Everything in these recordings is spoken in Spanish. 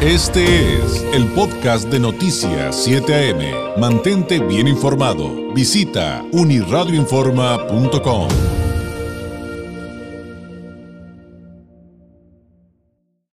Este es el podcast de Noticias 7 AM. Mantente bien informado. Visita uniradioinforma.com.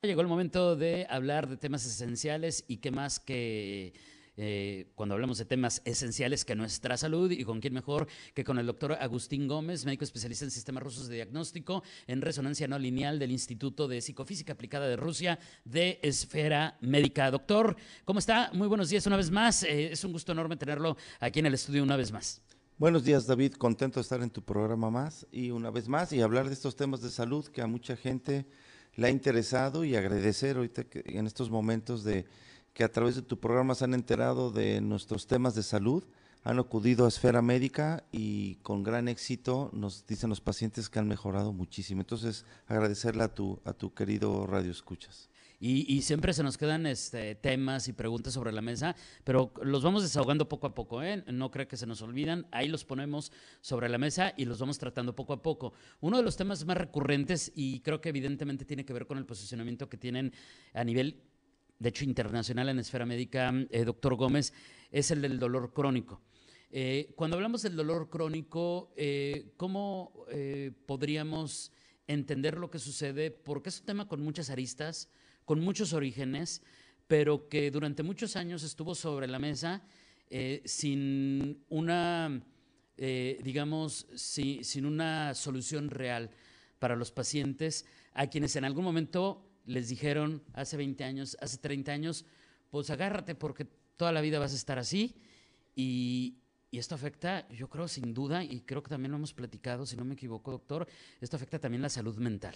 Llegó el momento de hablar de temas esenciales y qué más que eh, cuando hablamos de temas esenciales que nuestra salud y con quién mejor que con el doctor Agustín Gómez, médico especialista en sistemas rusos de diagnóstico en resonancia no lineal del Instituto de Psicofísica Aplicada de Rusia de Esfera Médica. Doctor, ¿cómo está? Muy buenos días una vez más. Eh, es un gusto enorme tenerlo aquí en el estudio una vez más. Buenos días, David. Contento de estar en tu programa más y una vez más y hablar de estos temas de salud que a mucha gente le ha interesado y agradecer ahorita en estos momentos de que a través de tu programa se han enterado de nuestros temas de salud, han acudido a Esfera Médica y con gran éxito nos dicen los pacientes que han mejorado muchísimo. Entonces, agradecerle a tu, a tu querido Radio Escuchas. Y, siempre se nos quedan este, temas y preguntas sobre la mesa, pero los vamos desahogando poco a poco, ¿eh? No creo que se nos olvidan, ahí los ponemos sobre la mesa y los vamos tratando poco a poco. Uno de los temas más recurrentes, y creo que evidentemente tiene que ver con el posicionamiento que tienen a nivel de hecho internacional en esfera médica, eh, doctor Gómez, es el del dolor crónico. Eh, cuando hablamos del dolor crónico, eh, ¿cómo podríamos entender lo que sucede? Porque es un tema con muchas aristas, con muchos orígenes, pero que durante muchos años estuvo sobre la mesa sin una, digamos, sin una solución real para los pacientes a quienes en algún momento les dijeron hace 20 años, hace 30 años, pues agárrate porque toda la vida vas a estar así. Y, esto afecta, yo creo, sin duda, y creo que también lo hemos platicado, si no me equivoco, doctor, esto afecta también la salud mental.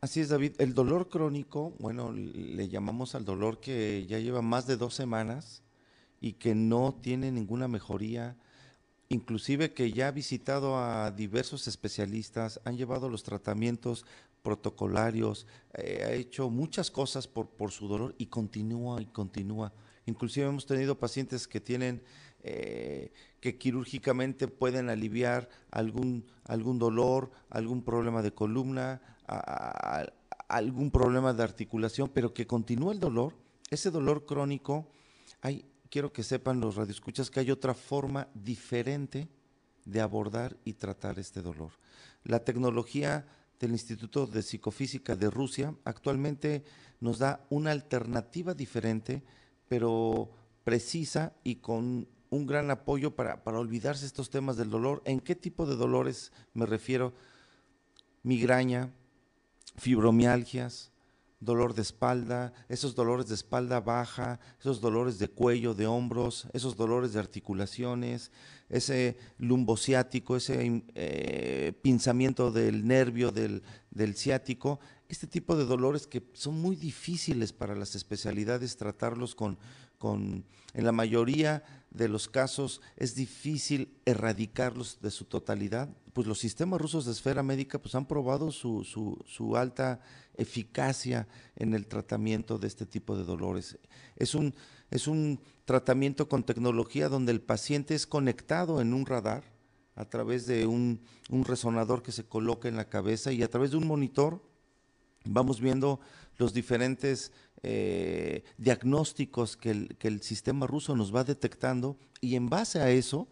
Así es, David. El dolor crónico, bueno, le llamamos al dolor que ya lleva más de dos semanas y que no tiene ninguna mejoría, inclusive que ya ha visitado a diversos especialistas, han llevado los tratamientos protocolarios, eh, ha hecho muchas cosas por, por su dolor y continúa y continúa. Inclusive hemos tenido pacientes que tienen, eh, que quirúrgicamente pueden aliviar algún, algún dolor, algún problema de columna, algún problema de articulación, pero que continúa el dolor. Ese dolor crónico, hay, quiero que sepan los radioescuchas que hay otra forma diferente de abordar y tratar este dolor. La tecnología del Instituto de Psicofísica de Rusia actualmente nos da una alternativa diferente, pero precisa y con un gran apoyo para, para olvidarse estos temas del dolor. ¿En qué tipo de dolores me refiero? Migraña, fibromialgias, dolor de espalda, esos dolores de espalda baja, esos dolores de cuello, de hombros, esos dolores de articulaciones, ese lumbociático, ese eh, pinzamiento del nervio del, del ciático, este tipo de dolores que son muy difíciles para las especialidades tratarlos con, con, en la mayoría de los casos es difícil erradicarlos de su totalidad, pues los sistemas rusos de esfera médica pues han probado su, su, alta eficacia en el tratamiento de este tipo de dolores. Es un, es un tratamiento con tecnología donde el paciente es conectado en un radar a través de un, un resonador que se coloca en la cabeza y a través de un monitor vamos viendo los diferentes eh, diagnósticos que el, que el, sistema ruso nos va detectando y en base a eso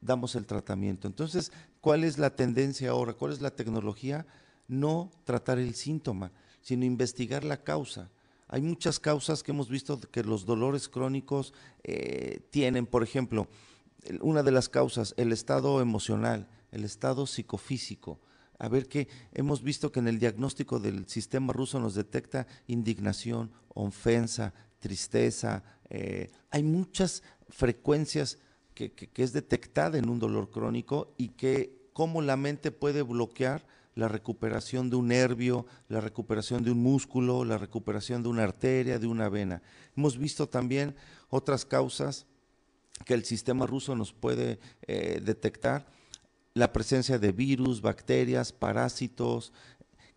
damos el tratamiento. Entonces, ¿cuál es la tendencia ahora? ¿Cuál es la tecnología? No tratar el síntoma, sino investigar la causa. Hay muchas causas que hemos visto que los dolores crónicos eh, tienen, por ejemplo, una de las causas, el estado emocional, el estado psicofísico, a ver que hemos visto que en el diagnóstico del sistema ruso nos detecta indignación, ofensa, tristeza. Eh, hay muchas frecuencias que, es detectada en un dolor crónico y que cómo la mente puede bloquear la recuperación de un nervio, la recuperación de un músculo, la recuperación de una arteria, de una vena. Hemos visto también otras causas que el sistema ruso nos puede eh, detectar la presencia de virus, bacterias, parásitos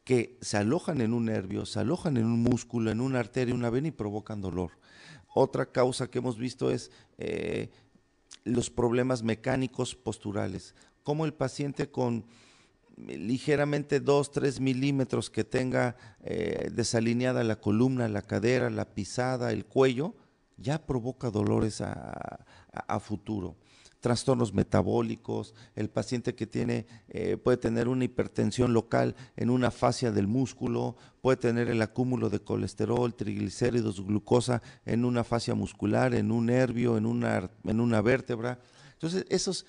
que se alojan en un nervio, se alojan en un músculo, en una arteria, una vena y provocan dolor. Otra causa que hemos visto es eh, los problemas mecánicos posturales, como el paciente con ligeramente 2, 3 milímetros que tenga eh, desalineada la columna, la cadera, la pisada, el cuello, ya provoca dolores a, futuro. Trastornos metabólicos, el paciente que tiene, eh, puede tener una hipertensión local en una fascia del músculo, puede tener el acúmulo de colesterol, triglicéridos, glucosa en una fascia muscular, en un nervio, en una, en una vértebra. Entonces, esos,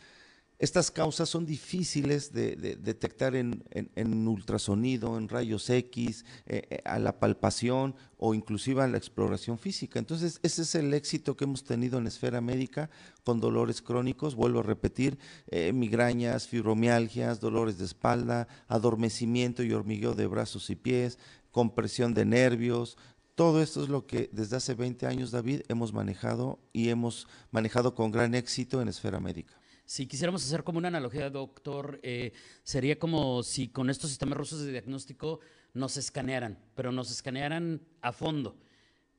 estas causas son difíciles de, detectar en, ultrasonido, en rayos X, eh, eh, a la palpación o inclusive a la exploración física. Entonces, ese es el éxito que hemos tenido en esfera médica con dolores crónicos, vuelvo a repetir, eh, migrañas, fibromialgias, dolores de espalda, adormecimiento y hormigueo de brazos y pies, compresión de nervios, todo esto es lo que desde hace 20 años, David, hemos manejado y hemos manejado con gran éxito en esfera médica. Si quisiéramos hacer como una analogía, doctor, eh, sería como si con estos sistemas rusos de diagnóstico nos escanearan, pero nos escanearan a fondo.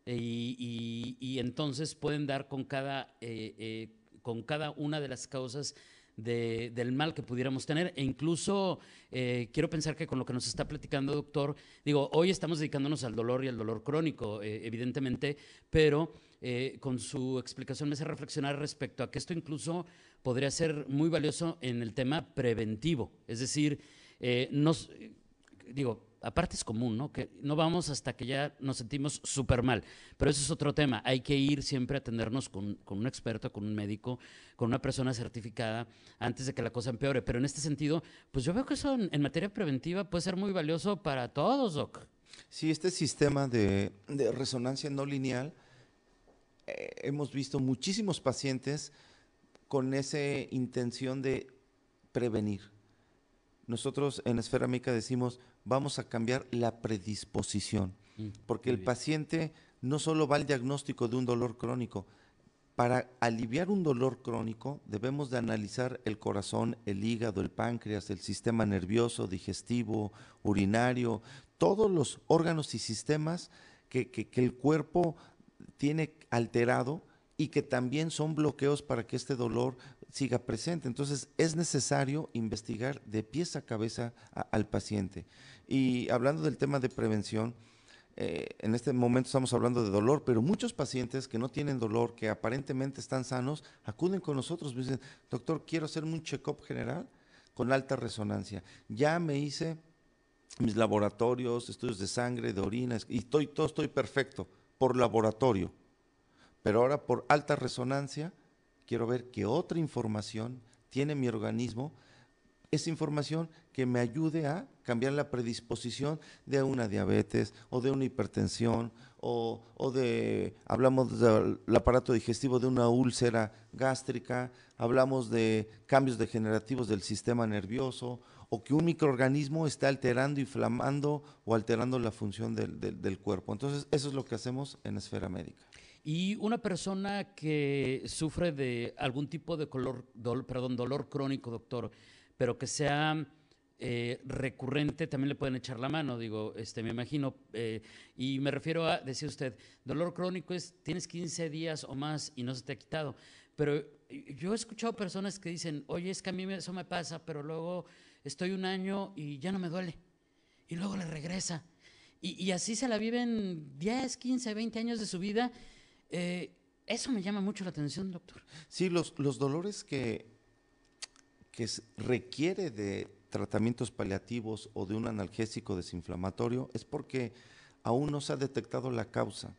y, entonces pueden dar con cada, eh, eh, con cada una de las causas del mal que pudiéramos tener. E incluso quiero pensar que con lo que nos está platicando, doctor, digo, hoy estamos dedicándonos al dolor y al dolor crónico, evidentemente, pero con su explicación me hace reflexionar respecto a que esto incluso podría ser muy valioso en el tema preventivo. Es decir, eh, nos, digo, aparte es común, ¿no? Que no vamos hasta que ya nos sentimos súper mal. Pero eso es otro tema. Hay que ir siempre a atendernos con, un experto, con un médico, con una persona certificada antes de que la cosa empeore. Pero en este sentido, pues yo veo que eso en, materia preventiva puede ser muy valioso para todos, Doc. Sí, este sistema de, resonancia no lineal, eh, hemos visto muchísimos pacientes con esa intención de prevenir. Nosotros en Esfera Médica decimos, vamos a cambiar la predisposición, mm, porque el paciente no solo va al diagnóstico de un dolor crónico, para aliviar un dolor crónico debemos de analizar el corazón, el hígado, el páncreas, el sistema nervioso, digestivo, urinario, todos los órganos y sistemas que, que el cuerpo tiene alterado y que también son bloqueos para que este dolor siga presente. Entonces es necesario investigar de pies a cabeza al paciente. Y hablando del tema de prevención, eh, en este momento estamos hablando de dolor, pero muchos pacientes que no tienen dolor, que aparentemente están sanos, acuden con nosotros, me dicen, doctor, quiero hacerme un check-up general con alta resonancia. Ya me hice mis laboratorios, estudios de sangre, de orina, y estoy, todo estoy perfecto por laboratorio pero ahora por alta resonancia quiero ver qué otra información tiene mi organismo, esa información que me ayude a cambiar la predisposición de una diabetes o de una hipertensión o, de, hablamos del aparato digestivo de una úlcera gástrica, hablamos de cambios degenerativos del sistema nervioso o que un microorganismo está alterando, inflamando o alterando la función del, del cuerpo. Entonces, eso es lo que hacemos en esfera médica. Y una persona que sufre de algún tipo de color, perdón, dolor crónico, doctor, pero que sea eh, recurrente, también le pueden echar la mano, digo, este, me imagino. Eh, y me refiero a, decía usted, dolor crónico es, tienes 15 días o más y no se te ha quitado. Pero yo he escuchado personas que dicen, oye, es que a mí eso me pasa, pero luego estoy un año y ya no me duele. Y luego le regresa. Y, y así se la viven 10, 15, 20 años de su vida eh, eso me llama mucho la atención, doctor. Sí, los, los dolores que, que requiere de tratamientos paliativos o de un analgésico desinflamatorio es porque aún no se ha detectado la causa.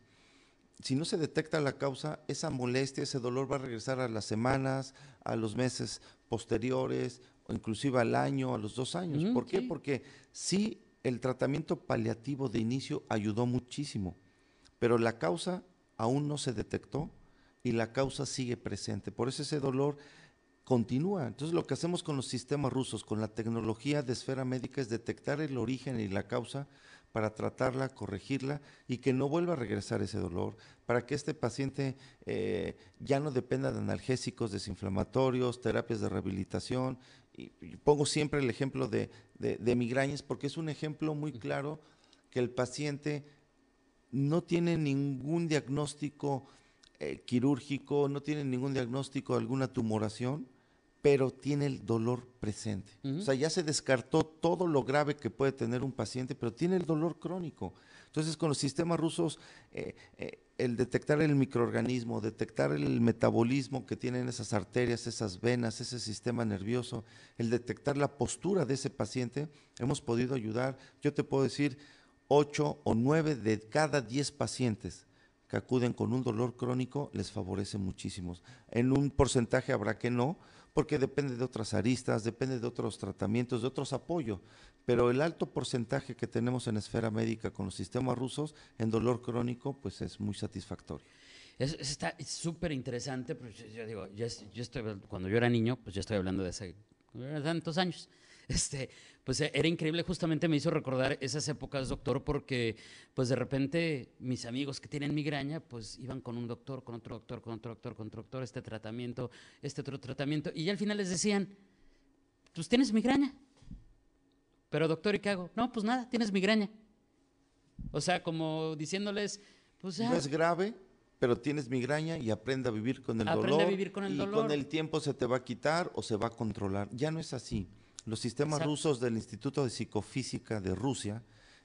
Si no se detecta la causa, esa molestia, ese dolor va a regresar a las semanas, a los meses posteriores, o inclusive al año, a los dos años. ¿Por qué? Porque sí, el tratamiento paliativo de inicio ayudó muchísimo, pero la causa aún no se detectó y la causa sigue presente. Por eso ese dolor continúa. Entonces lo que hacemos con los sistemas rusos, con la tecnología de esfera médica, es detectar el origen y la causa para tratarla, corregirla y que no vuelva a regresar ese dolor, para que este paciente eh, ya no dependa de analgésicos, desinflamatorios, terapias de rehabilitación. Y, pongo siempre el ejemplo de, de migrañas porque es un ejemplo muy claro que el paciente no tiene ningún diagnóstico eh, quirúrgico, no tiene ningún diagnóstico de alguna tumoración, pero tiene el dolor presente. O sea, ya se descartó todo lo grave que puede tener un paciente, pero tiene el dolor crónico. Entonces, con los sistemas rusos, eh, eh, el detectar el microorganismo, detectar el metabolismo que tienen esas arterias, esas venas, ese sistema nervioso, el detectar la postura de ese paciente, hemos podido ayudar, yo te puedo decir, 8 o 9 de cada 10 pacientes que acuden con un dolor crónico les favorece muchísimo. En un porcentaje habrá que no, porque depende de otras aristas, depende de otros tratamientos, de otros apoyos. Pero el alto porcentaje que tenemos en esfera médica con los sistemas rusos en dolor crónico, pues es muy satisfactorio. Es, está súper interesante, pues yo digo, yo, estoy, cuando yo era niño, pues ya estoy hablando de hace tantos años. Este, pues eh, era increíble, justamente me hizo recordar esas épocas, doctor, porque pues de repente mis amigos que tienen migraña, pues iban con un doctor, con otro doctor, con otro doctor, con otro doctor, este tratamiento, este otro tratamiento, y ya al final les decían, pues tienes migraña. Pero doctor, ¿y qué hago? No, pues nada, tienes migraña. O sea, como diciéndoles, pues ya. No es grave, pero tienes migraña y aprende a vivir con el aprende dolor. A vivir con el y con el tiempo se te va a quitar o se va a controlar. Ya no es así. Los sistemas rusos del Instituto de Psicofísica de Rusia,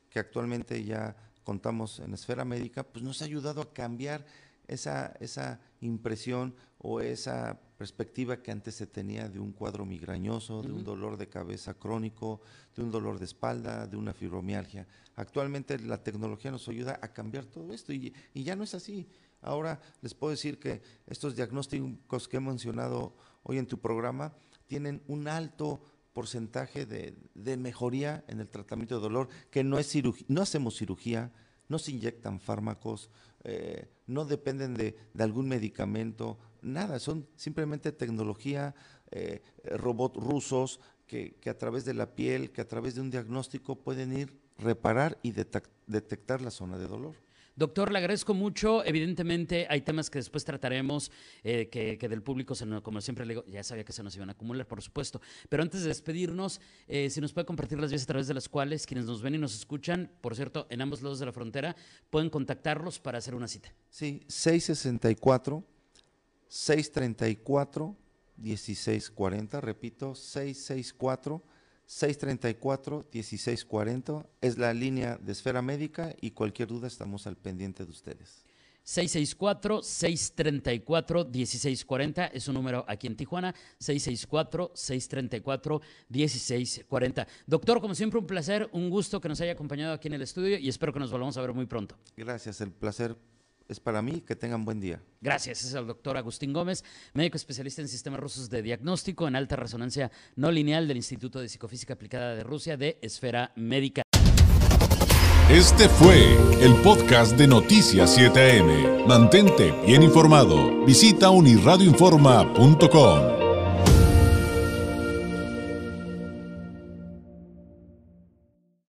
que actualmente ya contamos en esfera médica, pues nos ha ayudado a cambiar esa, esa impresión o esa perspectiva que antes se tenía de un cuadro migrañoso, de un dolor de cabeza crónico, de un dolor de espalda, de una fibromialgia. Actualmente la tecnología nos ayuda a cambiar todo esto y, y ya no es así. Ahora les puedo decir que estos diagnósticos que he mencionado hoy en tu programa tienen un alto porcentaje de, mejoría en el tratamiento de dolor, que no, es no hacemos cirugía, no se inyectan fármacos, eh, no dependen de, algún medicamento, nada, son simplemente tecnología, eh, robots rusos que, que, a través de la piel, que a través de un diagnóstico pueden ir, reparar y detectar la zona de dolor. Doctor, le agradezco mucho. Evidentemente hay temas que después trataremos, eh, que, del público, como siempre le digo, ya sabía que se nos iban a acumular, por supuesto. Pero antes de despedirnos, eh, si nos puede compartir las vías a través de las cuales quienes nos ven y nos escuchan, por cierto, en ambos lados de la frontera, pueden contactarlos para hacer una cita. Sí, 664 634 1640, repito, 664 634-1640 es la línea de esfera médica y cualquier duda estamos al pendiente de ustedes. 664-634-1640 es un número aquí en Tijuana, 664-634-1640. Doctor, como siempre, un placer, un gusto que nos haya acompañado aquí en el estudio y espero que nos volvamos a ver muy pronto. Gracias, el placer es para mí. Que tengan buen día. Gracias. Es el doctor Agustín Gómez, médico especialista en sistemas rusos de diagnóstico en alta resonancia no lineal del Instituto de Psicofísica Aplicada de Rusia de Esfera Médica. Este fue el podcast de Noticias 7am. Mantente bien informado. Visita unirradioinforma.com.